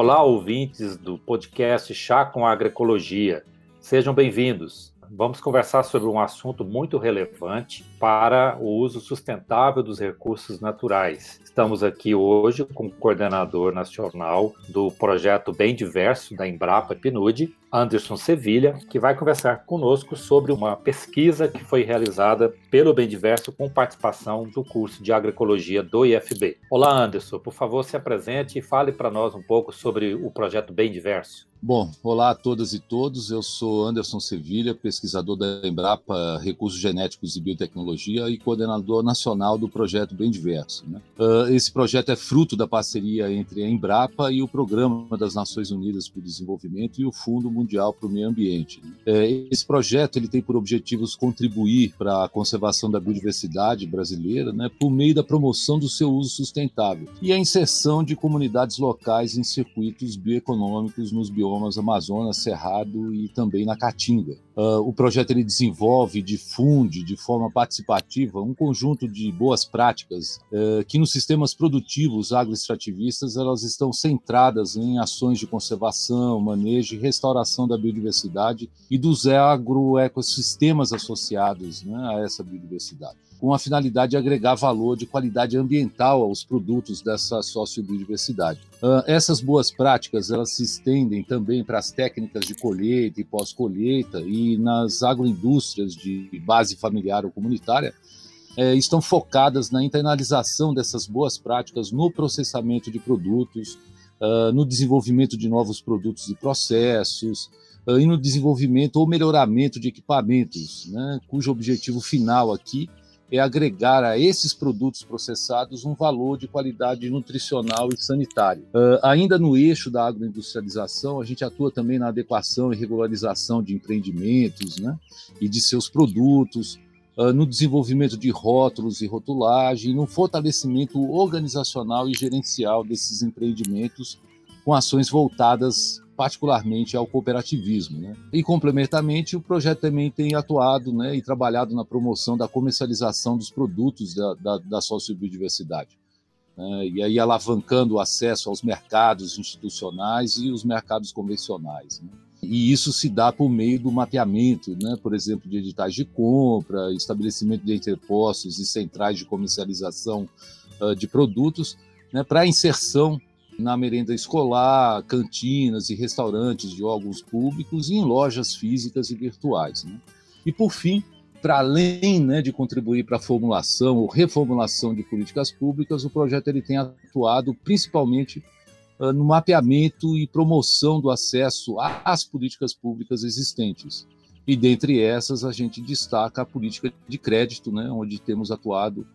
Olá, ouvintes do podcast Chá com Agroecologia. Sejam bem-vindos. Vamos conversar sobre um assunto muito relevante para o uso sustentável dos recursos naturais. Estamos aqui hoje com o coordenador nacional do projeto Bem Diverso da Embrapa PNUD, Anderson Sevilha, que vai conversar conosco sobre uma pesquisa que foi realizada pelo Bem Diverso com participação do curso de agroecologia do IFB. Olá, Anderson, por favor, se apresente e fale para nós um pouco sobre o projeto Bem Diverso. Bom, olá a todas e todos. Eu sou Anderson Sevilha, pesquisador da Embrapa Recursos Genéticos e Biotecnologia e coordenador nacional do projeto Bem Diverso. Né? Uh, esse projeto é fruto da parceria entre a Embrapa e o Programa das Nações Unidas para o Desenvolvimento e o Fundo Mundial para o Meio Ambiente. Né? Uh, esse projeto ele tem por objetivos contribuir para a conservação da biodiversidade brasileira né, por meio da promoção do seu uso sustentável e a inserção de comunidades locais em circuitos bioeconômicos nos biomas biomas Amazonas, Cerrado e também na Caatinga. Uh, o projeto ele desenvolve, difunde de forma participativa um conjunto de boas práticas uh, que nos sistemas produtivos agroextrativistas elas estão centradas em ações de conservação, manejo e restauração da biodiversidade e dos agroecossistemas associados né, a essa biodiversidade com a finalidade de agregar valor de qualidade ambiental aos produtos dessa sociobiodiversidade. Uh, essas boas práticas elas se estendem também para as técnicas de colheita e pós-colheita e nas agroindústrias de base familiar ou comunitária, é, estão focadas na internalização dessas boas práticas no processamento de produtos, uh, no desenvolvimento de novos produtos e processos, uh, e no desenvolvimento ou melhoramento de equipamentos, né, cujo objetivo final aqui é agregar a esses produtos processados um valor de qualidade nutricional e sanitário. Uh, ainda no eixo da agroindustrialização, a gente atua também na adequação e regularização de empreendimentos né, e de seus produtos, uh, no desenvolvimento de rótulos e rotulagem, no fortalecimento organizacional e gerencial desses empreendimentos com ações voltadas particularmente ao cooperativismo. Né? E, complementarmente, o projeto também tem atuado né, e trabalhado na promoção da comercialização dos produtos da, da, da sociobiodiversidade. Né? E aí alavancando o acesso aos mercados institucionais e os mercados convencionais. Né? E isso se dá por meio do mapeamento, né, por exemplo, de editais de compra, estabelecimento de interpostos e centrais de comercialização uh, de produtos, né, para inserção na merenda escolar, cantinas e restaurantes de órgãos públicos e em lojas físicas e virtuais. Né? E, por fim, para além né, de contribuir para a formulação ou reformulação de políticas públicas, o projeto ele tem atuado principalmente uh, no mapeamento e promoção do acesso às políticas públicas existentes. E dentre essas, a gente destaca a política de crédito, né, onde temos atuado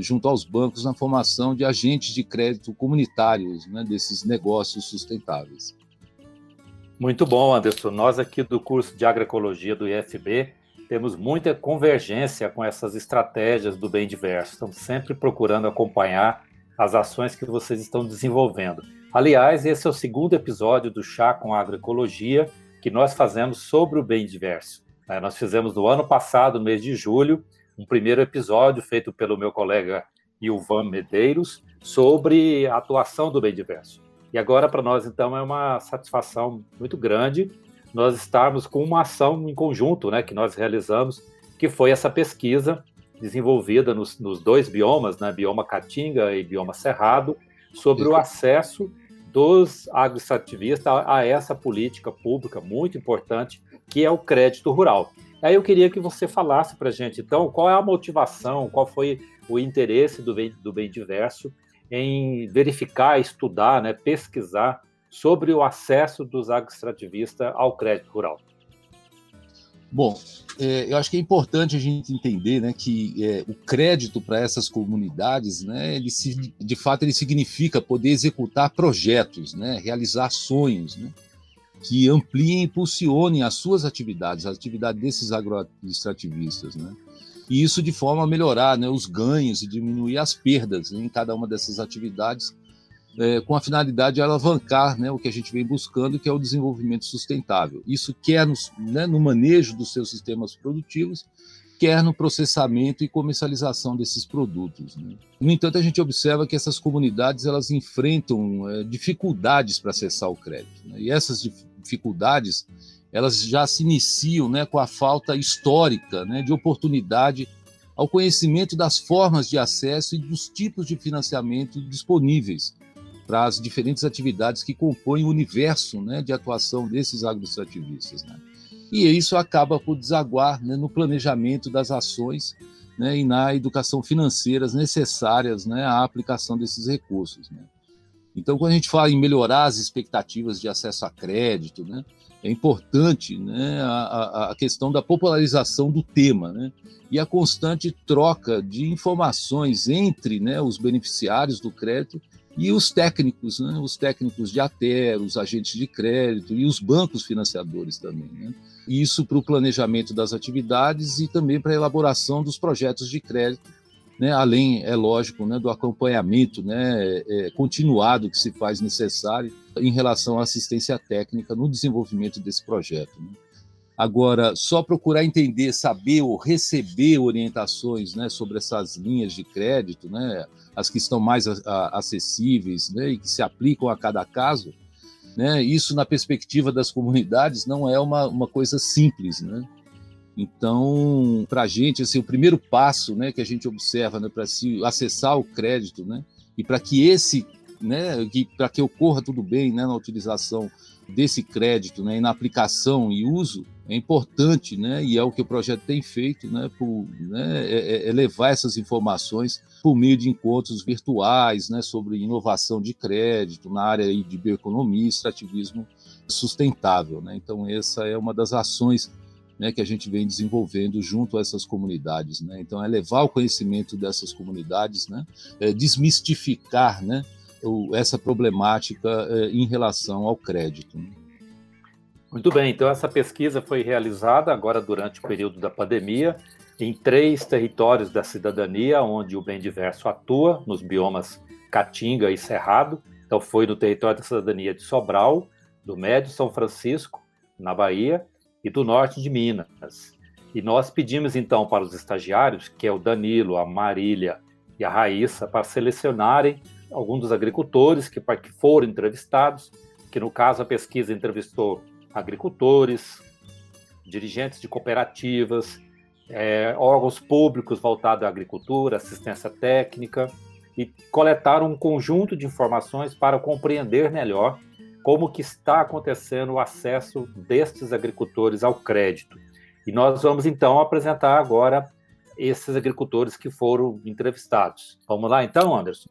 junto aos bancos na formação de agentes de crédito comunitários né, desses negócios sustentáveis. Muito bom, Anderson. Nós aqui do curso de agroecologia do IFB temos muita convergência com essas estratégias do bem diverso. Estamos sempre procurando acompanhar as ações que vocês estão desenvolvendo. Aliás, esse é o segundo episódio do Chá com Agroecologia que nós fazemos sobre o bem diverso. Né, nós fizemos no ano passado, no mês de julho, um primeiro episódio feito pelo meu colega Ilvan Medeiros sobre a atuação do bem diverso. E agora, para nós, então, é uma satisfação muito grande nós estarmos com uma ação em conjunto né, que nós realizamos, que foi essa pesquisa desenvolvida nos, nos dois biomas, né, bioma Caatinga e bioma Cerrado, sobre o acesso dos agroextrativistas a, a essa política pública muito importante, que é o crédito rural. Aí eu queria que você falasse para gente, então, qual é a motivação, qual foi o interesse do Bem, do bem Diverso em verificar, estudar, né, pesquisar sobre o acesso dos agroextrativistas ao crédito rural. Bom, é, eu acho que é importante a gente entender né, que é, o crédito para essas comunidades, né, ele se, de fato, ele significa poder executar projetos, né, realizar sonhos. Né? Que ampliem e impulsionem as suas atividades, a atividade desses agroextrativistas, né? E isso de forma a melhorar né, os ganhos e diminuir as perdas em cada uma dessas atividades, é, com a finalidade de alavancar né, o que a gente vem buscando, que é o desenvolvimento sustentável. Isso quer no, né, no manejo dos seus sistemas produtivos quer no processamento e comercialização desses produtos. Né? No entanto, a gente observa que essas comunidades elas enfrentam é, dificuldades para acessar o crédito. Né? E essas dificuldades elas já se iniciam né, com a falta histórica né, de oportunidade ao conhecimento das formas de acesso e dos tipos de financiamento disponíveis para as diferentes atividades que compõem o universo né, de atuação desses agroextrativistas. Né? E isso acaba por desaguar né, no planejamento das ações né, e na educação financeiras necessárias né, à aplicação desses recursos. Né? Então, quando a gente fala em melhorar as expectativas de acesso a crédito, né, é importante né, a, a, questão da popularização do tema e a constante troca de informações entre os beneficiários do crédito e os técnicos, os técnicos de ATER, os agentes de crédito e os bancos financiadores também. Isso para o planejamento das atividades e também para a elaboração dos projetos de crédito, né? além, é lógico, né, do acompanhamento né, é, continuado que se faz necessário em relação à assistência técnica no desenvolvimento desse projeto. Né? Agora, só procurar entender, saber ou receber orientações né, sobre essas linhas de crédito, né, as que estão mais acessíveis né, e que se aplicam a cada caso, né, isso na perspectiva das comunidades não é uma, uma coisa simples. Né? Então, para a gente, assim, o primeiro passo né, que a gente observa né, para se acessar o crédito né, e para que esse, né, para que ocorra tudo bem né, na utilização desse crédito né, e na aplicação e uso, é importante, né, e é o que o projeto tem feito, né, por, né, é, é, é levar essas informações por meio de encontros virtuais né, sobre inovação de crédito na área de bioeconomia e extrativismo sustentável. Né? Então, essa é uma das ações né, que a gente vem desenvolvendo junto a essas comunidades. Né? Então, é levar o conhecimento dessas comunidades, né, é desmistificar né, essa problemática é, em relação ao crédito. Né? Muito bem, então essa pesquisa foi realizada agora durante o período da pandemia em três territórios da cidadania onde o bem diverso atua, nos biomas Caatinga e Cerrado. Então foi no território da cidadania de Sobral, do Médio São Francisco, na Bahia, e do norte de Minas. E nós pedimos então para os estagiários, que é o Danilo, a Marília e a Raíssa, para selecionarem alguns dos agricultores que foram entrevistados, que no caso a pesquisa entrevistou agricultores, dirigentes de cooperativas, é, órgãos públicos voltados à agricultura, assistência técnica, e coletaram um conjunto de informações para compreender melhor como que está acontecendo o acesso destes agricultores ao crédito. E nós vamos então apresentar agora esses agricultores que foram entrevistados. Vamos lá então, Anderson?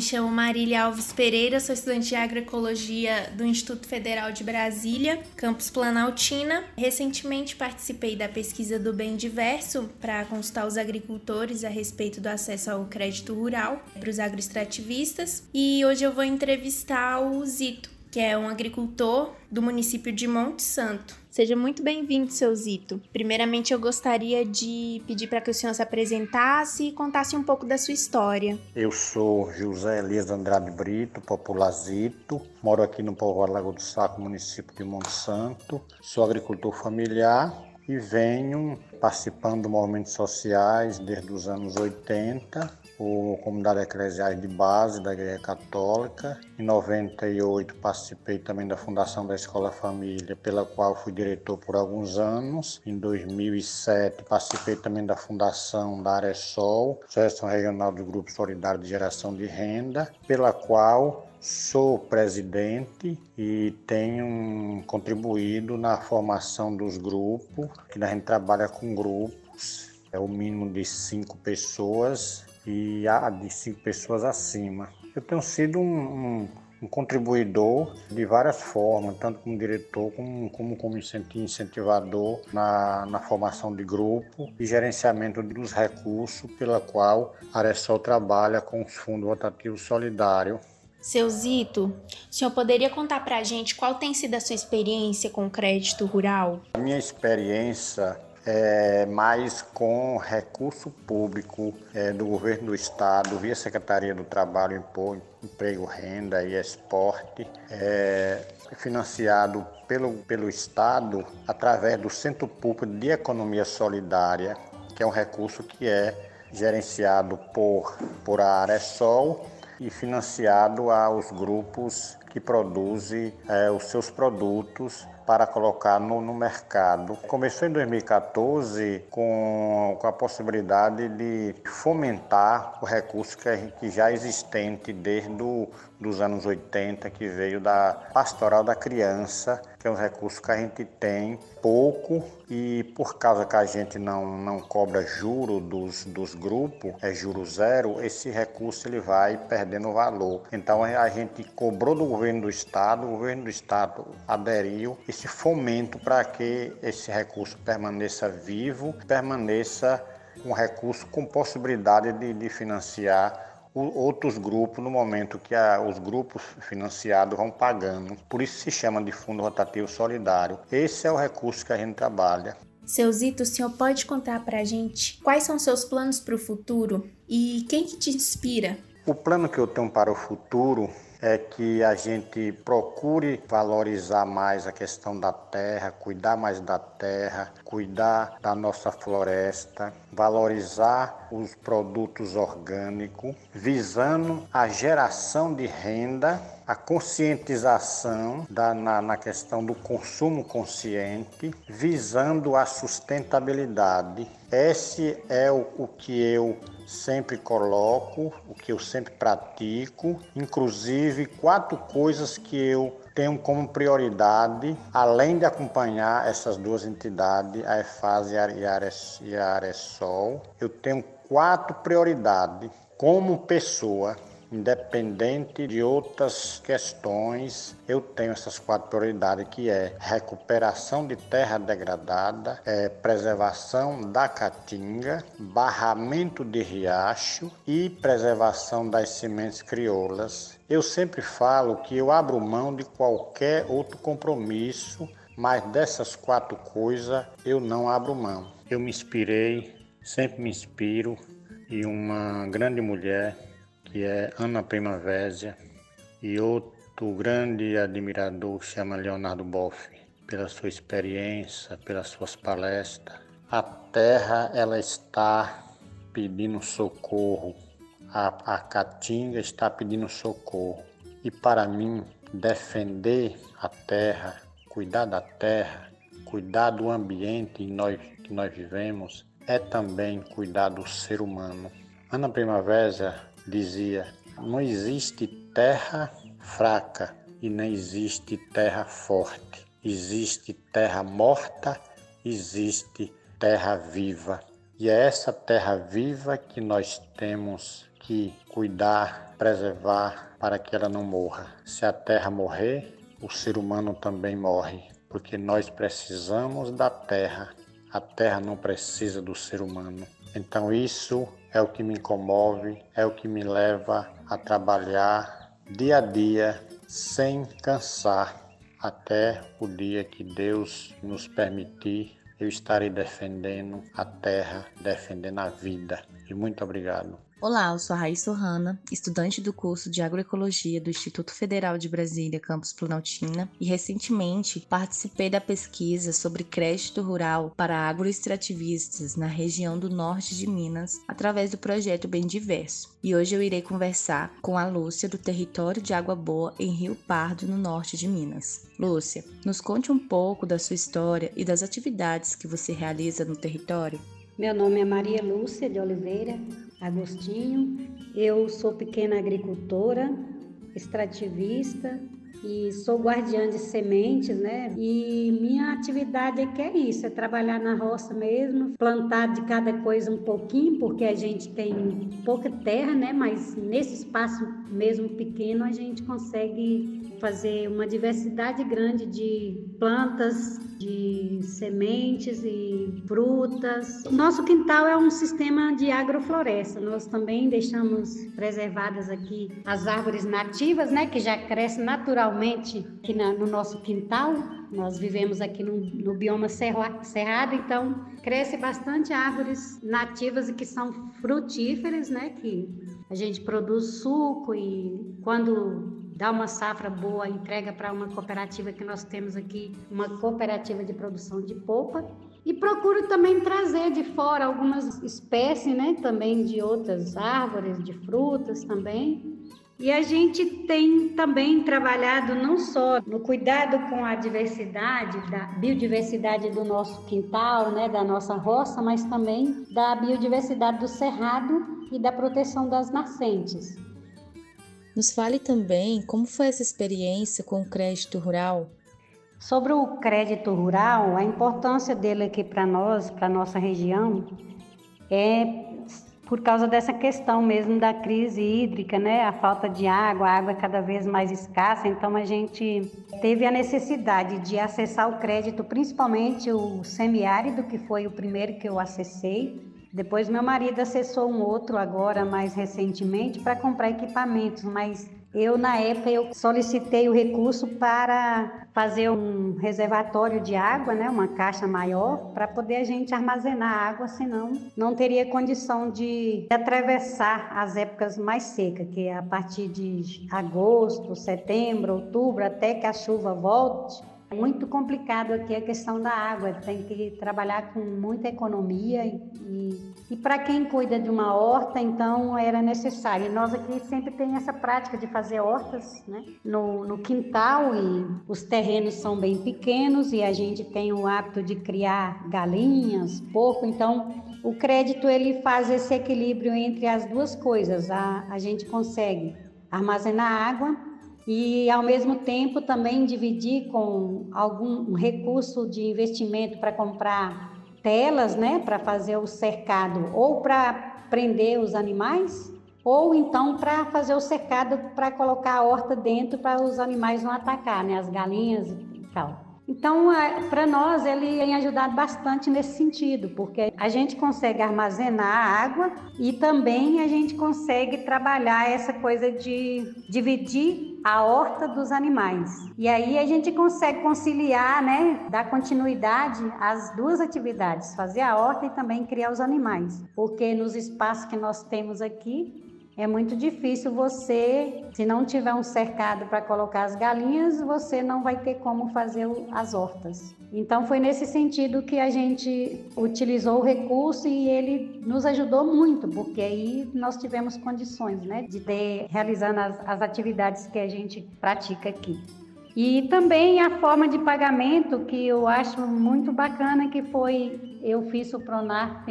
chamo Marília Alves Pereira, sou estudante de agroecologia do Instituto Federal de Brasília, campus Planaltina. Recentemente participei da pesquisa do Bem Diverso para consultar os agricultores a respeito do acesso ao crédito rural para os agroextrativistas e hoje eu vou entrevistar o Zito, que é um agricultor do município de Monte Santo. Seja muito bem-vindo, seu Zito. Primeiramente, eu gostaria de pedir para que o senhor se apresentasse e contasse um pouco da sua história. Eu sou José Elias Andrade Brito, popular Zito, moro aqui no povoado Lago do Saco, município de Monsanto, sou agricultor familiar e venho participando de movimentos sociais desde os anos 80 por comunidade eclesiais de base da Igreja Católica. Em 98 participei também da fundação da Escola Família, pela qual fui diretor por alguns anos. Em 2007 participei também da fundação da Aresol, Associação Regional do Grupo Solidário de Geração de Renda, pela qual Sou presidente e tenho contribuído na formação dos grupos, que a gente trabalha com grupos, é o mínimo de cinco pessoas e há de cinco pessoas acima. Eu tenho sido um, um, um contribuidor de várias formas, tanto como diretor como como, como incentivador na, na formação de grupo e gerenciamento dos recursos pela qual a Aresol trabalha com os fundos rotativos solidários. Seu Zito, o senhor poderia contar para a gente qual tem sido a sua experiência com o crédito rural? A minha experiência é, mais com recurso público é, do governo do estado, via Secretaria do Trabalho, Emprego, Renda e Esporte, é, financiado pelo, pelo estado através do Centro Público de Economia Solidária, que é um recurso que é gerenciado por, por a Aresol e financiado aos grupos que produzem é, os seus produtos para colocar no, no mercado. Começou em 2014 com, com a possibilidade de fomentar o recurso que, que já é existente desde do, dos anos 80, que veio da pastoral da criança, que é um recurso que a gente tem pouco e por causa que a gente não, não cobra juro dos, dos grupos, é juro zero, esse recurso ele vai perdendo valor. Então a gente cobrou do governo do estado, o governo do estado aderiu esse fomento para que esse recurso permaneça vivo, permaneça um recurso com possibilidade de, de financiar outros grupos no momento que a, os grupos financiados vão pagando. Por isso se chama de Fundo Rotativo Solidário. Esse é o recurso que a gente trabalha. Seu Zito, o senhor pode contar para a gente quais são seus planos para o futuro e quem que te inspira? O plano que eu tenho para o futuro é que a gente procure valorizar mais a questão da terra, cuidar mais da terra, cuidar da nossa floresta, valorizar os produtos orgânicos, visando a geração de renda, a conscientização da, na, na questão do consumo consciente, visando a sustentabilidade. Esse é o, o que eu sempre coloco, o que eu sempre pratico, inclusive quatro coisas que eu tenho como prioridade, além de acompanhar essas duas entidades, a EFAS e a Aresol, eu tenho quatro prioridades como pessoa independente de outras questões, eu tenho essas quatro prioridades que é recuperação de terra degradada, é, preservação da caatinga, barramento de riacho e preservação das sementes crioulas. Eu sempre falo que eu abro mão de qualquer outro compromisso, mas dessas quatro coisas eu não abro mão. Eu me inspirei, sempre me inspiro em uma grande mulher que é Ana Primavésia, e outro grande admirador chama Leonardo Boff, pela sua experiência, pelas suas palestras. A terra ela está pedindo socorro, a, a caatinga está pedindo socorro. E para mim, defender a terra, cuidar da terra, cuidar do ambiente em nós, que nós vivemos, é também cuidar do ser humano. Ana Primavera dizia: não existe terra fraca e não existe terra forte. Existe terra morta, existe terra viva. E é essa terra viva que nós temos que cuidar, preservar para que ela não morra. Se a terra morrer, o ser humano também morre, porque nós precisamos da terra. A terra não precisa do ser humano. Então isso é o que me comove, é o que me leva a trabalhar dia a dia sem cansar, até o dia que Deus nos permitir, eu estarei defendendo a terra, defendendo a vida. E muito obrigado. Olá, eu sou a Raíssa Ohana, estudante do curso de Agroecologia do Instituto Federal de Brasília, campus Planaltina, e recentemente participei da pesquisa sobre crédito rural para agroextrativistas na região do norte de Minas, através do projeto Bem Diverso. E hoje eu irei conversar com a Lúcia do território de Água Boa, em Rio Pardo, no norte de Minas. Lúcia, nos conte um pouco da sua história e das atividades que você realiza no território. Meu nome é Maria Lúcia de Oliveira Agostinho. Eu sou pequena agricultora, extrativista e sou guardiã de sementes, né? E minha atividade é que é isso, é trabalhar na roça mesmo, plantar de cada coisa um pouquinho, porque a gente tem pouca terra, né? Mas nesse espaço mesmo pequeno a gente consegue fazer uma diversidade grande de plantas, de sementes e frutas. Nosso quintal é um sistema de agrofloresta. Nós também deixamos preservadas aqui as árvores nativas, né, que já crescem naturalmente aqui na, no nosso quintal. Nós vivemos aqui no, no bioma cerrado, então cresce bastante árvores nativas e que são frutíferas, né, que a gente produz suco e quando dá uma safra boa, entrega para uma cooperativa que nós temos aqui, uma cooperativa de produção de polpa. E procuro também trazer de fora algumas espécies, né, também de outras árvores, de frutas também. E a gente tem também trabalhado não só no cuidado com a diversidade, da biodiversidade do nosso quintal, né, da nossa roça, mas também da biodiversidade do cerrado e da proteção das nascentes. Nos fale também como foi essa experiência com o crédito rural. Sobre o crédito rural, a importância dele aqui para nós, para nossa região, é por causa dessa questão mesmo da crise hídrica, né? A falta de água, a água é cada vez mais escassa, então a gente teve a necessidade de acessar o crédito, principalmente o semiárido, que foi o primeiro que eu acessei, depois meu marido acessou um outro agora mais recentemente para comprar equipamentos, mas eu na época eu solicitei o recurso para fazer um reservatório de água, né, uma caixa maior para poder a gente armazenar água, senão não teria condição de atravessar as épocas mais secas, que é a partir de agosto, setembro, outubro, até que a chuva volte muito complicado aqui a questão da água, tem que trabalhar com muita economia e, e para quem cuida de uma horta, então era necessário. Nós aqui sempre tem essa prática de fazer hortas né, no, no quintal e os terrenos são bem pequenos e a gente tem o hábito de criar galinhas, porco, então o crédito ele faz esse equilíbrio entre as duas coisas. A, a gente consegue armazenar água e ao mesmo tempo também dividir com algum recurso de investimento para comprar telas, né, para fazer o cercado ou para prender os animais, ou então para fazer o cercado para colocar a horta dentro para os animais não atacar, né, as galinhas e tal. Então, é, para nós, ele tem ajudado bastante nesse sentido, porque a gente consegue armazenar água e também a gente consegue trabalhar essa coisa de dividir a horta dos animais. E aí a gente consegue conciliar, né, dar continuidade às duas atividades, fazer a horta e também criar os animais. Porque nos espaços que nós temos aqui, é muito difícil você, se não tiver um cercado para colocar as galinhas, você não vai ter como fazer as hortas. Então foi nesse sentido que a gente utilizou o recurso e ele nos ajudou muito, porque aí nós tivemos condições, né, de ter realizando as, as atividades que a gente pratica aqui. E também a forma de pagamento que eu acho muito bacana que foi eu fiz o Pronarf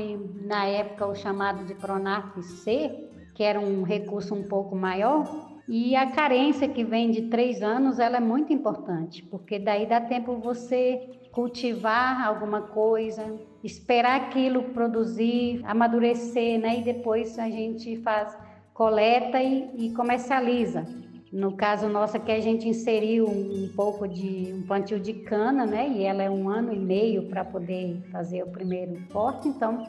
na época o chamado de Pronarf C, que era um recurso um pouco maior. E a carência que vem de três anos, ela é muito importante, porque daí dá tempo você cultivar alguma coisa, esperar aquilo produzir, amadurecer, né? E depois a gente faz coleta e, e comercializa. No caso nosso aqui, a gente inseriu um pouco de um plantio de cana, né? E ela é um ano e meio para poder fazer o primeiro corte, então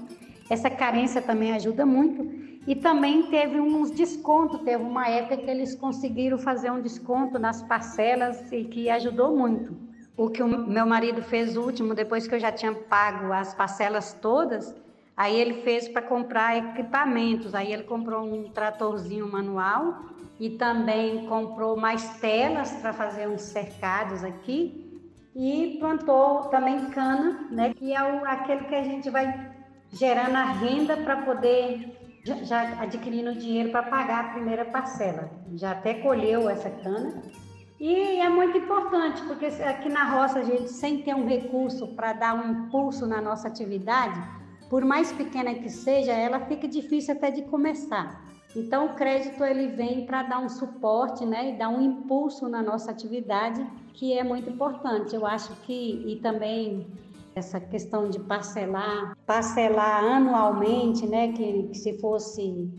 essa carência também ajuda muito. E também teve uns descontos, teve uma época que eles conseguiram fazer um desconto nas parcelas e que ajudou muito. O que o meu marido fez último, depois que eu já tinha pago as parcelas todas, aí ele fez para comprar equipamentos. Aí ele comprou um tratorzinho manual e também comprou mais telas para fazer uns cercados aqui e plantou também cana, né, que é o, aquele que a gente vai gerando a renda para poder já adquirindo dinheiro para pagar a primeira parcela. Já até colheu essa cana. E é muito importante, porque aqui na roça a gente, sem ter um recurso para dar um impulso na nossa atividade, por mais pequena que seja, ela fica difícil até de começar. Então o crédito ele vem para dar um suporte, né, e dar um impulso na nossa atividade, que é muito importante. Eu acho que e também essa questão de parcelar, parcelar anualmente, né, que, que se fosse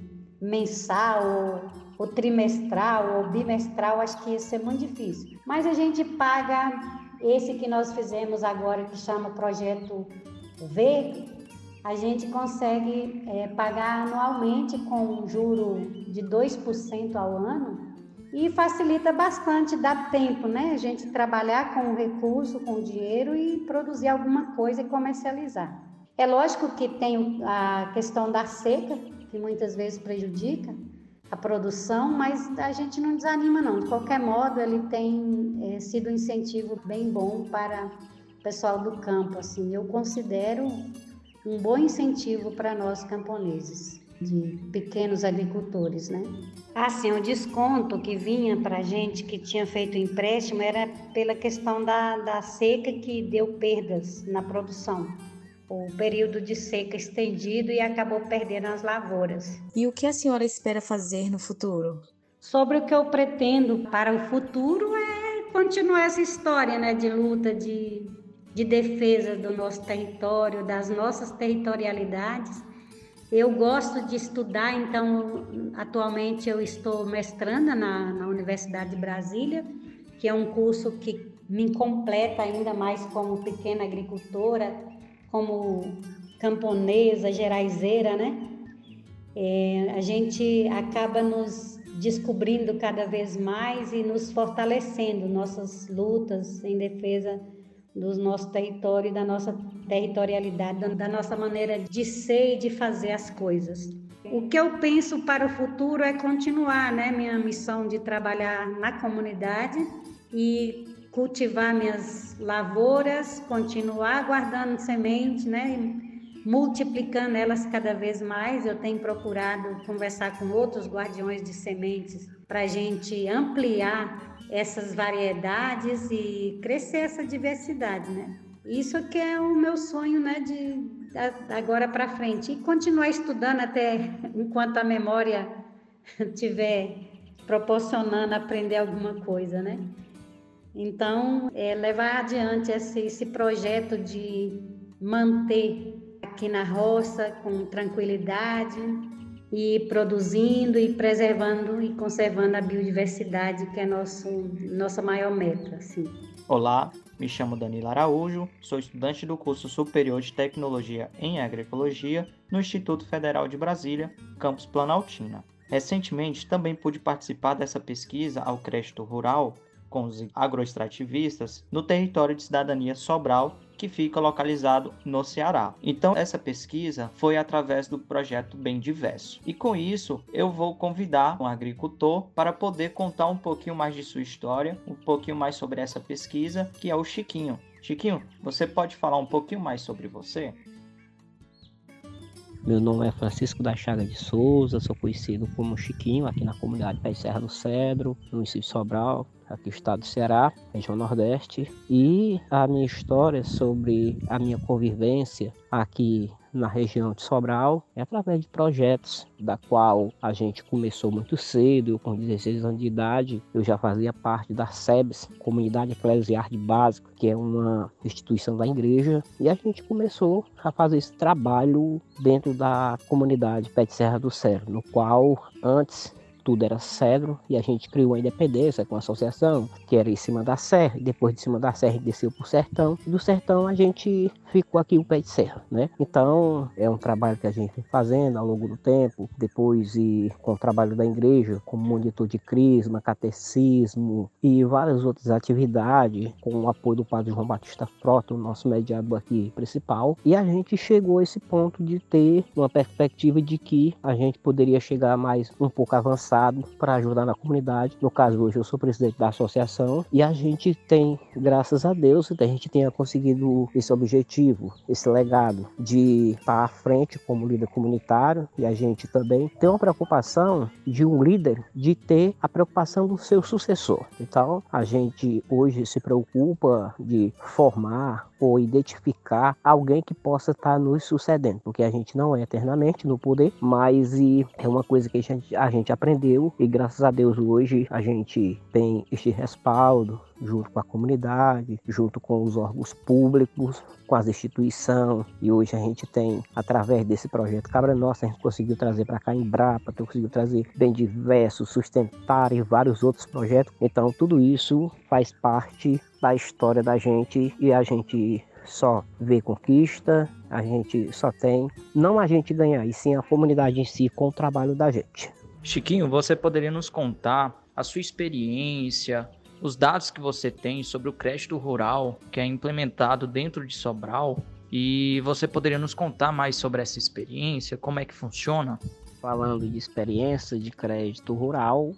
mensal ou, ou, trimestral ou bimestral, acho que ia ser muito difícil. Mas a gente paga esse que nós fizemos agora, que chama Projeto V, a gente consegue é, pagar anualmente com um juro de 2% ao ano e facilita bastante, dá tempo, né? A gente trabalhar com o recurso, com o dinheiro e produzir alguma coisa e comercializar. É lógico que tem a questão da seca, que muitas vezes prejudica a produção, mas a gente não desanima não. De qualquer modo, ele tem é, sido um incentivo bem bom para o pessoal do campo. Assim, eu considero um bom incentivo para nós camponeses de pequenos agricultores, né? Assim, o desconto que vinha para a gente que tinha feito empréstimo era pela questão da, da seca que deu perdas na produção. O período de seca estendido e acabou perdendo as lavouras. E o que a senhora espera fazer no futuro? Sobre o que eu pretendo para o futuro é continuar essa história né, de luta, de, de defesa do nosso território, das nossas territorialidades eu gosto de estudar, então atualmente eu estou mestranda na, na Universidade de Brasília, que é um curso que me completa ainda mais como pequena agricultora, como camponesa, geraizeira, né? É, a gente acaba nos descobrindo cada vez mais e nos fortalecendo nossas lutas em defesa do nosso território, da nossa territorialidade, da nossa maneira de ser e de fazer as coisas. O que eu penso para o futuro é continuar, né, minha missão de trabalhar na comunidade e cultivar minhas lavouras, continuar guardando sementes, né, multiplicando elas cada vez mais. Eu tenho procurado conversar com outros guardiões de sementes para a gente ampliar essas variedades e crescer essa diversidade, né? Isso que é o meu sonho, né, de agora para frente e continuar estudando até enquanto a memória tiver proporcionando aprender alguma coisa, né? Então, é, levar adiante esse, esse projeto de manter aqui na roça com tranquilidade, e produzindo e preservando e conservando a biodiversidade, que é nosso, nossa maior meta. Assim. Olá, me chamo Danilo Araújo, sou estudante do curso superior de Tecnologia em Agroecologia no Instituto Federal de Brasília, campus Planaltina. Recentemente também pude participar dessa pesquisa ao crédito rural com os agroextrativistas no território de cidadania Sobral que fica localizado no Ceará. Então, essa pesquisa foi através do projeto Bem Diverso. E com isso, eu vou convidar um agricultor para poder contar um pouquinho mais de sua história, um pouquinho mais sobre essa pesquisa, que é o Chiquinho. Chiquinho, você pode falar um pouquinho mais sobre você? Meu nome é Francisco da Chaga de Souza, sou conhecido como Chiquinho aqui na comunidade Pé Serra do Cedro, no município de Sobral, aqui no estado do Ceará, região Nordeste. E a minha história sobre a minha convivência aqui na região de Sobral é através de projetos da qual a gente começou muito cedo, eu com 16 anos de idade, eu já fazia parte da SEBS, Comunidade Eclesiar de Básico, que é uma instituição da igreja, e a gente começou a fazer esse trabalho dentro da comunidade Pé de Serra do Céu, no qual antes tudo era cedro e a gente criou a independência com a associação, que era em cima da serra, e depois de cima da serra a gente desceu pro sertão, e do sertão a gente ficou aqui o pé de serra, né? Então, é um trabalho que a gente vem fazendo ao longo do tempo, depois e com o trabalho da igreja, como monitor de crisma, catecismo e várias outras atividades, com o apoio do padre João Batista Frota, o nosso mediador aqui principal, e a gente chegou a esse ponto de ter uma perspectiva de que a gente poderia chegar mais um pouco avançado para ajudar na comunidade. No caso, hoje eu sou presidente da associação e a gente tem, graças a Deus, a gente tenha conseguido esse objetivo, esse legado de estar à frente como líder comunitário e a gente também tem uma preocupação de um líder de ter a preocupação do seu sucessor. Então, a gente hoje se preocupa de formar ou identificar alguém que possa estar nos sucedendo, porque a gente não é eternamente no poder, mas e é uma coisa que a gente, a gente aprendeu e graças a Deus hoje a gente tem este respaldo junto com a comunidade, junto com os órgãos públicos, com as instituições. E hoje a gente tem, através desse projeto Cabra Nossa, a gente conseguiu trazer para cá a Embrapa, conseguiu trazer bem diversos, sustentar e vários outros projetos. Então tudo isso faz parte da história da gente e a gente só vê conquista, a gente só tem não a gente ganhar, e sim a comunidade em si com o trabalho da gente. Chiquinho, você poderia nos contar a sua experiência, os dados que você tem sobre o crédito rural que é implementado dentro de Sobral e você poderia nos contar mais sobre essa experiência, como é que funciona? falando de experiência de crédito rural,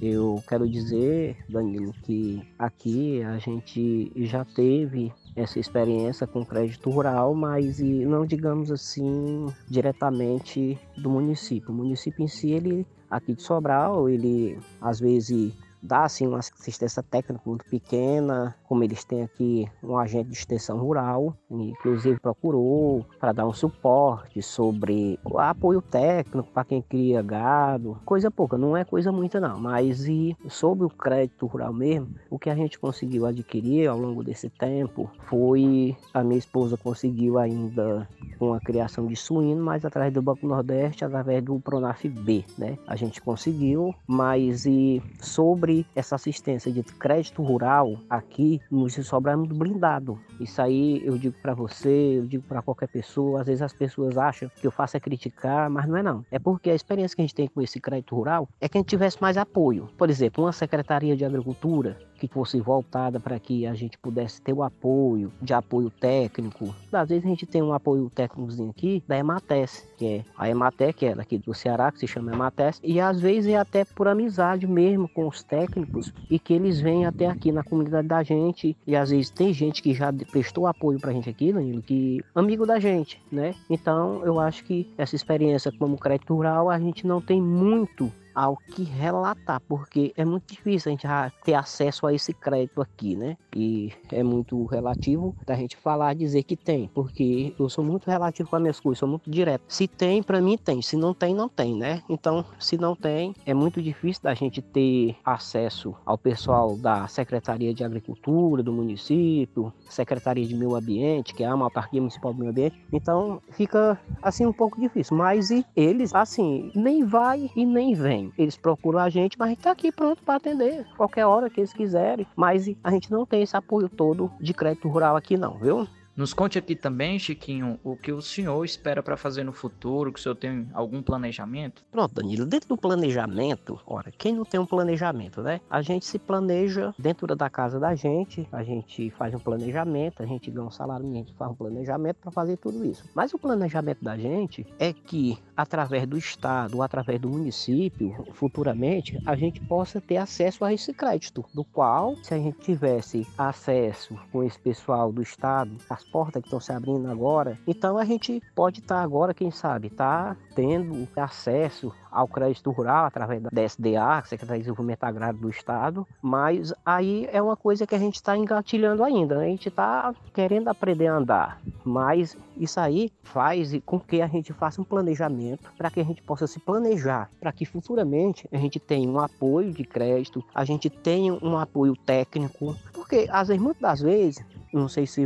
eu quero dizer, Danilo, que aqui a gente já teve essa experiência com crédito rural, mas não digamos assim diretamente do município. O município em si, ele aqui de Sobral, ele às vezes dá assim uma assistência técnica muito pequena, como eles têm aqui um agente de extensão rural, inclusive procurou para dar um suporte sobre o apoio técnico para quem cria gado, coisa pouca, não é coisa muita não, mas e sobre o crédito rural mesmo, o que a gente conseguiu adquirir ao longo desse tempo foi a minha esposa conseguiu ainda com a criação de suíno, mas através do Banco Nordeste, através do Pronaf B, né? A gente conseguiu, mas e sobre sobre essa assistência de crédito rural aqui no Sobrar é muito blindado. Isso aí eu digo para você, eu digo para qualquer pessoa. Às vezes as pessoas acham que eu faço é criticar, mas não é não. É porque a experiência que a gente tem com esse crédito rural é que a gente tivesse mais apoio. Por exemplo, uma secretaria de agricultura que fosse voltada para que a gente pudesse ter o apoio, de apoio técnico. Às vezes a gente tem um apoio técnicozinho aqui da Emates, que é a Emates, que é daqui do Ceará, que se chama Emates, e às vezes é até por amizade mesmo com os técnicos e que eles vêm até aqui na comunidade da gente e às vezes tem gente que já prestou apoio pra gente aqui, Danilo, que amigo da gente, né? Então eu acho que essa experiência como crédito rural a gente não tem muito ao que relatar, porque é muito difícil a gente ter acesso a esse crédito aqui, né? E é muito relativo da gente falar, dizer que tem, porque eu sou muito relativo com as minhas coisas, sou muito direto. Se tem, para mim tem, se não tem, não tem, né? Então, se não tem, é muito difícil da gente ter acesso ao pessoal da Secretaria de Agricultura do município, Secretaria de Meio Ambiente, que é a autarquia municipal do meio ambiente. Então, fica assim um pouco difícil, mas eles assim, nem vai e nem vem. Eles procuram a gente, mas a gente está aqui pronto para atender qualquer hora que eles quiserem. Mas a gente não tem esse apoio todo de crédito rural aqui não, viu? Nos conte aqui também, Chiquinho, o que o senhor espera para fazer no futuro, que o senhor tem algum planejamento? Pronto, Danilo, dentro do planejamento, ora, quem não tem um planejamento, né? A gente se planeja dentro da casa da gente, a gente faz um planejamento, a gente ganha um salário, a gente faz um planejamento para fazer tudo isso. Mas o planejamento da gente é que, através do Estado ou através do município, futuramente, a gente possa ter acesso a esse crédito, do qual, se a gente tivesse acesso com esse pessoal do Estado, as portas que estão se abrindo agora. Então a gente pode estar tá agora, quem sabe, tá tendo acesso ao crédito rural através da SDA, Secretaria de Desenvolvimento Agrário do Estado, mas aí é uma coisa que a gente está engatilhando ainda, né? a gente está querendo aprender a andar, mas isso aí faz com que a gente faça um planejamento para que a gente possa se planejar, para que futuramente a gente tenha um apoio de crédito, a gente tenha um apoio técnico, porque às vezes, muitas das vezes, não sei se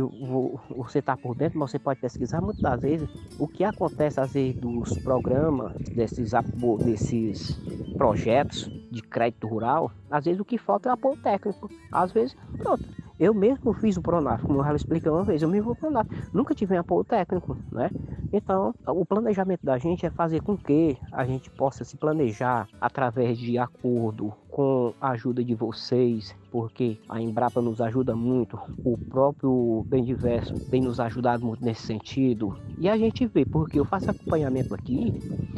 você está por dentro, mas você pode pesquisar muitas das vezes o que acontece às vezes dos programas, desses, desses projetos de crédito rural, às vezes o que falta é apoio técnico. Às vezes, pronto, eu mesmo fiz o Pronaf, como eu já expliquei uma vez, eu mesmo o Pronaf, nunca tive um apoio técnico, né? Então, o planejamento da gente é fazer com que a gente possa se planejar através de acordo com a ajuda de vocês, porque a Embrapa nos ajuda muito, o próprio Bem Diverso tem nos ajudado muito nesse sentido. E a gente vê, porque eu faço acompanhamento aqui,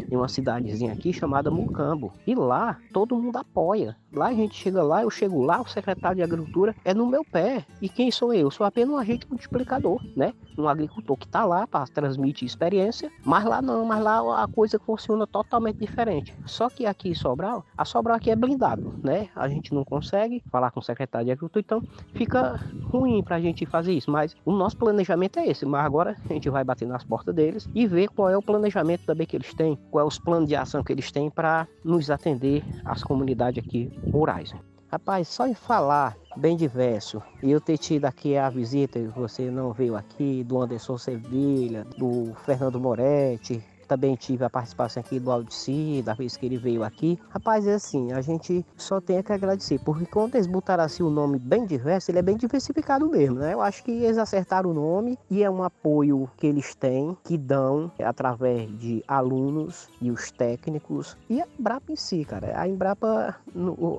em uma cidadezinha aqui chamada Mucambo, e lá todo mundo apoia. Lá a gente chega lá, eu chego lá, o secretário de Agricultura é no meu pé. E quem sou eu? Sou apenas um agente multiplicador, né? Um agricultor que está lá para transmitir experiência, mas lá não, mas lá a coisa funciona totalmente diferente. Só que aqui em Sobral, a Sobral aqui é blindado né? A gente não consegue falar com o secretário de Agricultura, então fica ruim para a gente fazer isso. Mas o nosso planejamento é esse. Mas agora a gente vai bater nas portas deles e ver qual é o planejamento também que eles têm, qual é os planos de ação que eles têm para nos atender as comunidades aqui rurais. Rapaz, só em falar bem diverso. E eu ter tido aqui a visita, você não veio aqui, do Anderson Sevilha, do Fernando Moretti, também tive a participação aqui do Aldici, da vez que ele veio aqui. Rapaz, é assim, a gente só tem que agradecer, porque quando eles botaram assim o nome bem diverso, ele é bem diversificado mesmo, né? Eu acho que eles acertaram o nome e é um apoio que eles têm, que dão através de alunos e os técnicos e a Embrapa em si, cara. A Embrapa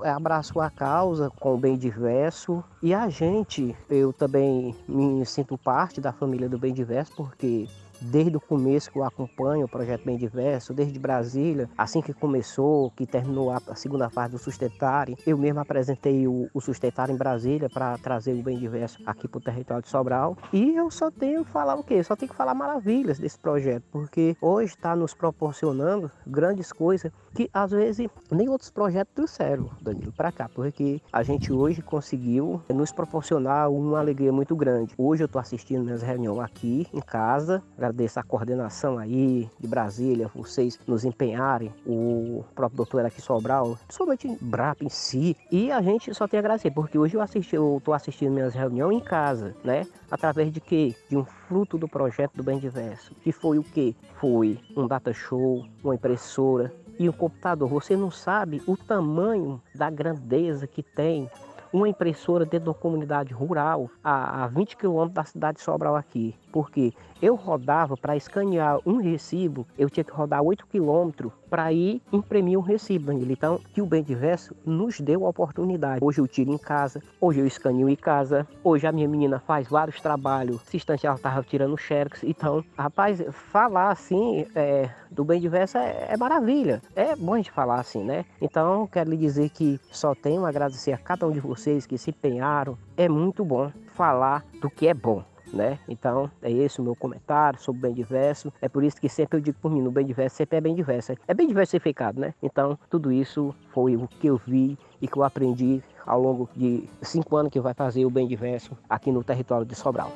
abraçou a causa com o bem diverso e a gente, eu também me sinto parte da família do bem diverso, porque desde o começo que eu acompanho o projeto Bem Diverso, desde Brasília, assim que começou, que terminou a, segunda fase do Sustentare, eu mesmo apresentei o, o Sustentare em Brasília para trazer o Bem Diverso aqui para o território de Sobral. E eu só tenho que falar o quê? Só tenho que falar maravilhas desse projeto, porque hoje está nos proporcionando grandes coisas que às vezes nem outros projetos trouxeram, Danilo, para cá, porque a gente hoje conseguiu nos proporcionar uma alegria muito grande. Hoje eu estou assistindo minhas reuniões aqui em casa, agradeço a coordenação aí de Brasília, vocês nos empenharem, o próprio doutor aqui Sobral, principalmente em Brap em si, e a gente só tem a agradecer, porque hoje eu assisti, eu estou assistindo minhas reuniões em casa, né? Através de quê? De um fruto do projeto do Bem Diverso, que foi o quê? Foi um data show, uma impressora, e o computador. Você não sabe o tamanho da grandeza que tem uma impressora dentro de uma comunidade rural a, a 20 quilômetros da cidade de Sobral aqui. Porque eu rodava para escanear um recibo, eu tinha que rodar 8 quilômetros para ir imprimir um recibo, Danilo. Então, que o Bem Diverso nos deu a oportunidade. Hoje eu tiro em casa, hoje eu escaneio em casa, hoje a minha menina faz vários trabalhos. Esse instante ela estava tirando xerox. Então, rapaz, falar assim é, do Bem Diverso é, é, maravilha. É bom gente falar assim, né? Então, quero lhe dizer que só tenho a agradecer a cada um de vocês que se empenharam. É muito bom falar do que é bom né? Então, é esse o meu comentário sobre o bem diverso. É por isso que sempre eu digo por mim, no bem diverso sempre é bem diverso. É bem diversificado, né? Então, tudo isso foi o que eu vi e que eu aprendi ao longo de cinco anos que vai fazer o bem diverso aqui no território de Sobral.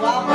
Bom,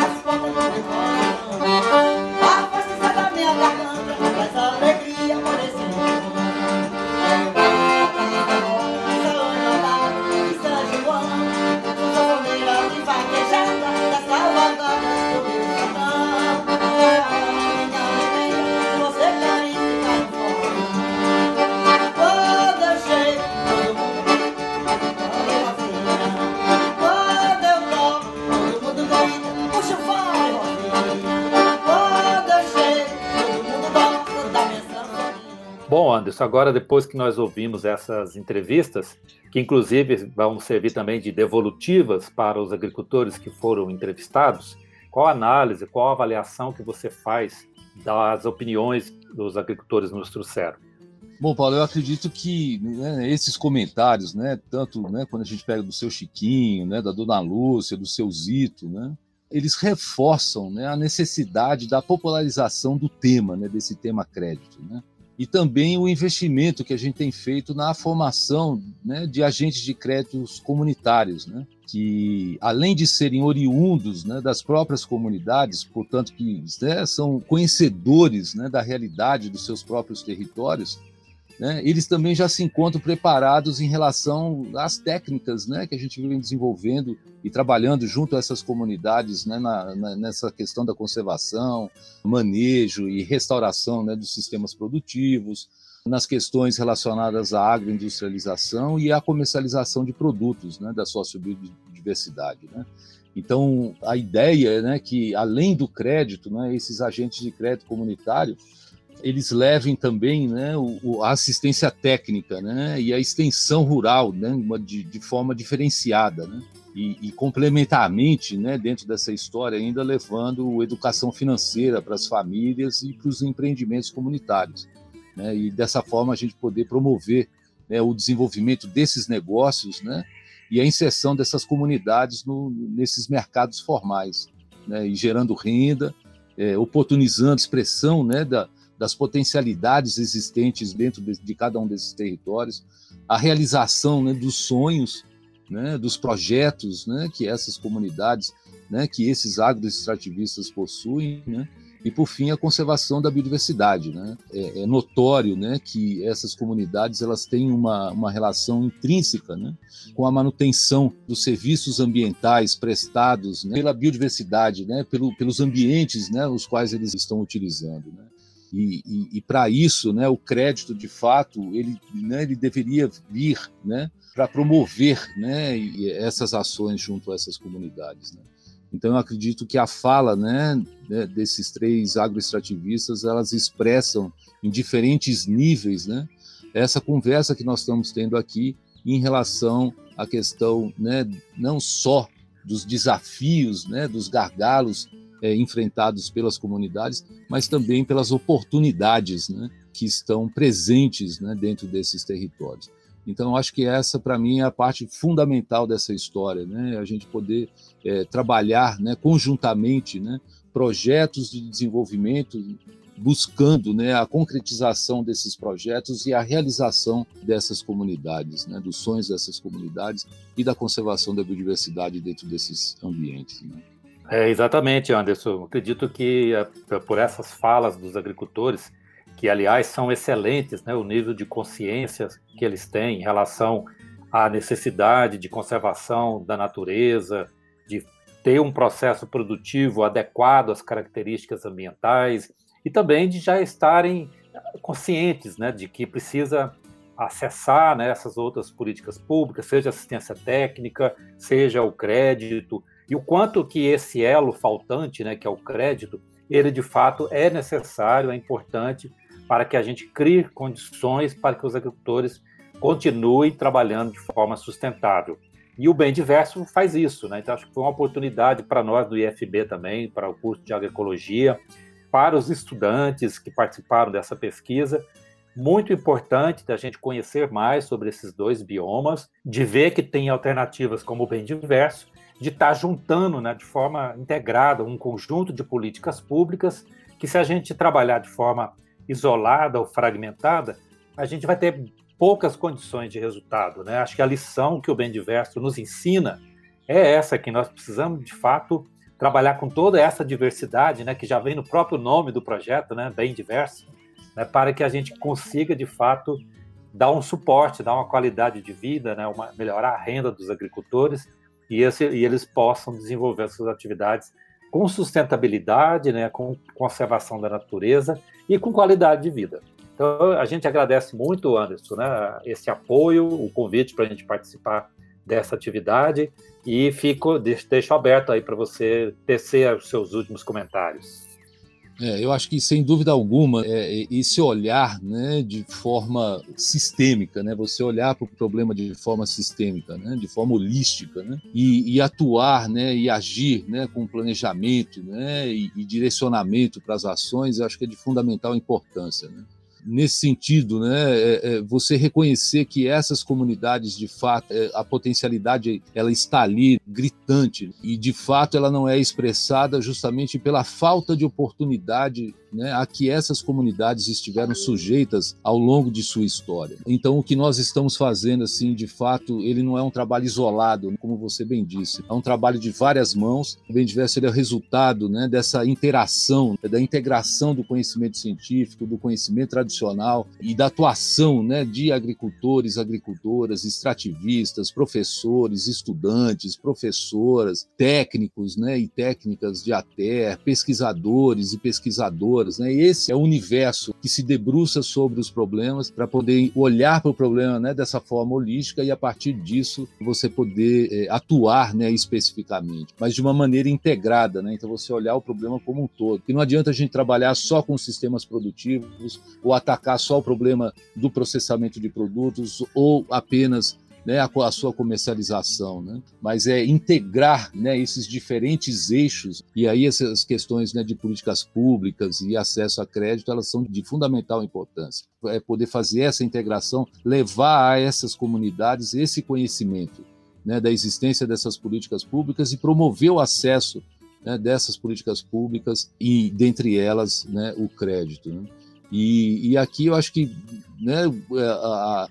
Anderson, agora depois que nós ouvimos essas entrevistas, que inclusive vão servir também de devolutivas para os agricultores que foram entrevistados, qual a análise, qual a avaliação que você faz das opiniões dos agricultores nos trouxeram? Bom, Paulo, eu acredito que né, esses comentários, né, tanto né, quando a gente pega do seu Chiquinho, né, da Dona Lúcia, do seu Zito, né, eles reforçam né, a necessidade da popularização do tema, né, desse tema crédito. Né? E também o investimento que a gente tem feito na formação né, de agentes de créditos comunitários, né, que além de serem oriundos né, das próprias comunidades, portanto que né, são conhecedores né, da realidade dos seus próprios territórios, né, eles também já se encontram preparados em relação às técnicas né, que a gente vem desenvolvendo e trabalhando junto a essas comunidades né, na, na, nessa questão da conservação, manejo e restauração né, dos sistemas produtivos, nas questões relacionadas à agroindustrialização e à comercialização de produtos né, da sociobiodiversidade. Né? Então, a ideia é né, que, além do crédito, né, esses agentes de crédito comunitário eles levem também né, o, a assistência técnica né, e a extensão rural né, de, de forma diferenciada. Né, e, e, complementarmente, né, dentro dessa história, ainda levando educação financeira para as famílias e para os empreendimentos comunitários. Né, e dessa forma a gente poder promover né, o desenvolvimento desses negócios né, e a inserção dessas comunidades no, nesses mercados formais, né, e gerando renda, é, oportunizando expressão né, da, das potencialidades existentes dentro de, de cada um desses territórios, a realização né, dos sonhos, né, dos projetos né, que essas comunidades, né, que esses agroextrativistas possuem, né, e por fim a conservação da biodiversidade. Né? É, é, notório né, que essas comunidades elas têm uma, uma relação intrínseca né, com a manutenção dos serviços ambientais prestados né, pela biodiversidade, né, pelo, pelos ambientes né, os quais eles estão utilizando. Né? E, e, e para isso, né, o crédito, de fato, ele, né, ele deveria vir né, para promover né, essas ações junto a essas comunidades. Né. Então, eu acredito que a fala né, né, desses três agroextrativistas, elas expressam em diferentes níveis né, essa conversa que nós estamos tendo aqui em relação à questão né, não só dos desafios, né, dos gargalos é, enfrentados pelas comunidades, mas também pelas oportunidades né, que estão presentes né, dentro desses territórios. Então, acho que essa, para mim, é a parte fundamental dessa história, né? a gente poder é, trabalhar né, conjuntamente né, projetos de desenvolvimento, buscando né, a concretização desses projetos e a realização dessas comunidades, né, dos sonhos dessas comunidades e da conservação da biodiversidade dentro desses ambientes. Né? É, exatamente, Anderson. Acredito que é, por essas falas dos agricultores, que aliás são excelentes, né, o nível de consciência que eles têm em relação à necessidade de conservação da natureza, de ter um processo produtivo adequado às características ambientais e também de já estarem conscientes né, de que precisa acessar né, essas outras políticas públicas, seja assistência técnica, seja o crédito, e o quanto que esse elo faltante, né, que é o crédito, ele de fato é necessário, é importante para que a gente crie condições para que os agricultores continuem trabalhando de forma sustentável. E o Bem Diverso faz isso, né? Então acho que foi uma oportunidade para nós do IFB também, para o curso de agroecologia, para os estudantes que participaram dessa pesquisa, muito importante da gente conhecer mais sobre esses dois biomas, de ver que tem alternativas como o bem diverso de estar tá juntando né, de forma integrada um conjunto de políticas públicas que, se a gente trabalhar de forma isolada ou fragmentada, a gente vai ter poucas condições de resultado. Né? Acho que a lição que o Bem Diverso nos ensina é essa, que nós precisamos, de fato, trabalhar com toda essa diversidade, né, que já vem no próprio nome do projeto, né, Bem Diverso, né, para que a gente consiga, de fato, dar um suporte, dar uma qualidade de vida, né, uma, melhorar a renda dos agricultores e, esse, e eles possam desenvolver suas atividades com sustentabilidade, né, com conservação da natureza e com qualidade de vida. Então, a gente agradece muito, Anderson, né, esse apoio, o convite para a gente participar dessa atividade e fico, deixo aberto aí para você tecer os seus últimos comentários. É, eu acho que, sem dúvida alguma, é, é, esse olhar né, de forma sistêmica, né, você olhar para o problema de forma sistêmica, né, de forma holística, né, e, e, atuar né, e agir né, com planejamento né, e, e direcionamento para as ações, eu acho que é de fundamental importância. Né nesse sentido, né, é, é, você reconhecer que essas comunidades, de fato, é, a potencialidade ela está ali, gritante, e de fato ela não é expressada justamente pela falta de oportunidade né, a que essas comunidades estiveram sujeitas ao longo de sua história. Então, o que nós estamos fazendo, assim, de fato, ele não é um trabalho isolado, como você bem disse, é um trabalho de várias mãos. Bem diverso ele é o resultado né, dessa interação, da integração do conhecimento científico, do conhecimento tradicional e da atuação né, de agricultores, agricultoras, extrativistas, professores, estudantes, professoras, técnicos né, e técnicas de ATER, pesquisadores e pesquisadoras. Né? Esse é o universo que se debruça sobre os problemas para poder olhar para o problema né, dessa forma holística e, a partir disso, você poder é, atuar né, especificamente, mas de uma maneira integrada. Né? Então, você olhar o problema como um todo. Que não adianta a gente trabalhar só com sistemas produtivos ou atacar só o problema do processamento de produtos ou apenas né, a, a, sua comercialização, né? mas é integrar né, esses diferentes eixos e aí essas questões né, de políticas públicas e acesso a crédito elas são de fundamental importância. É poder fazer essa integração, levar a essas comunidades esse conhecimento né, da existência dessas políticas públicas e promover o acesso né, dessas políticas públicas e dentre elas né, o crédito. Né? E, e, aqui eu acho que né, a, a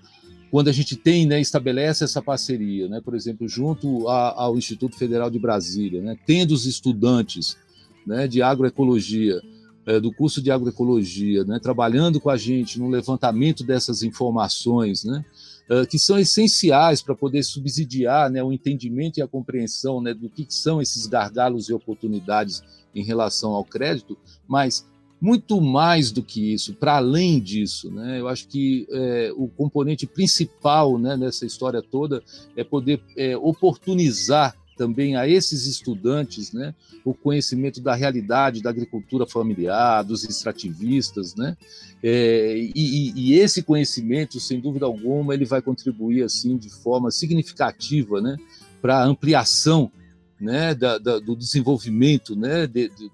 quando a gente tem, né, estabelece essa parceria, né, por exemplo, junto a, ao Instituto Federal de Brasília, né, tendo os estudantes né, de agroecologia, é, do curso de agroecologia, né, trabalhando com a gente no levantamento dessas informações, né, é, que são essenciais para poder subsidiar né, o entendimento e a compreensão né, do que são esses gargalos e oportunidades em relação ao crédito, mas muito mais do que isso, para além disso, né? Eu acho que é, o componente principal né, nessa história toda é poder é, oportunizar também a esses estudantes né, o conhecimento da realidade da agricultura familiar, dos extrativistas, né? É, e, e, esse conhecimento, sem dúvida alguma, ele vai contribuir assim de forma significativa, né, para a ampliação né, da, da, do desenvolvimento né, de, de,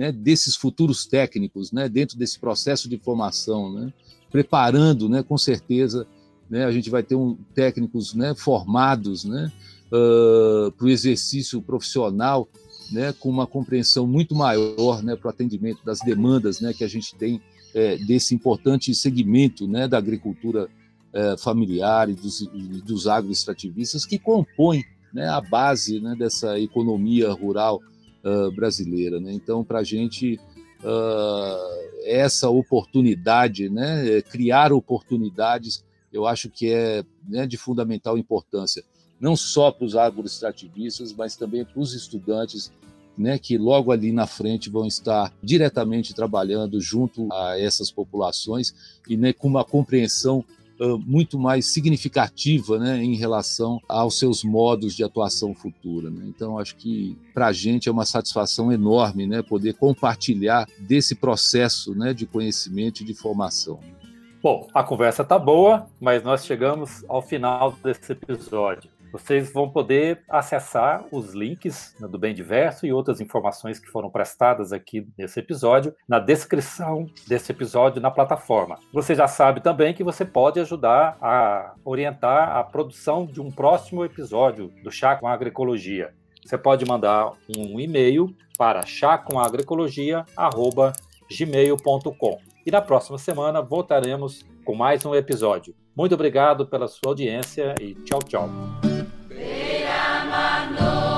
né, desses futuros técnicos, né, dentro desse processo de formação, né, preparando, né, com certeza, né, a gente vai ter um, técnicos né, formados né, uh, para o exercício profissional, né, com uma compreensão muito maior né, para o atendimento das demandas né, que a gente tem é, desse importante segmento né, da agricultura é, familiar e dos, dos agroextrativistas que compõem né, a base né, dessa economia rural uh, brasileira. Né? Então, para a gente, uh, essa oportunidade, né, criar oportunidades, eu acho que é né, de fundamental importância, não só para os agroextrativistas, mas também para os estudantes né, que logo ali na frente vão estar diretamente trabalhando junto a essas populações e né, com uma compreensão muito mais significativa né, em relação aos seus modos de atuação futura. Né? Então, acho que para a gente é uma satisfação enorme né, poder compartilhar desse processo né, de conhecimento e de formação. Bom, a conversa está boa, mas nós chegamos ao final desse episódio. Vocês vão poder acessar os links né, do Bem Diverso e outras informações que foram prestadas aqui nesse episódio na descrição desse episódio na plataforma. Você já sabe também que você pode ajudar a orientar a produção de um próximo episódio do Chá com Agroecologia. Você pode mandar um e-mail para chacomagroecologia@gmail.com. E na próxima semana voltaremos com mais um episódio. Muito obrigado pela sua audiência e tchau, tchau. Santo.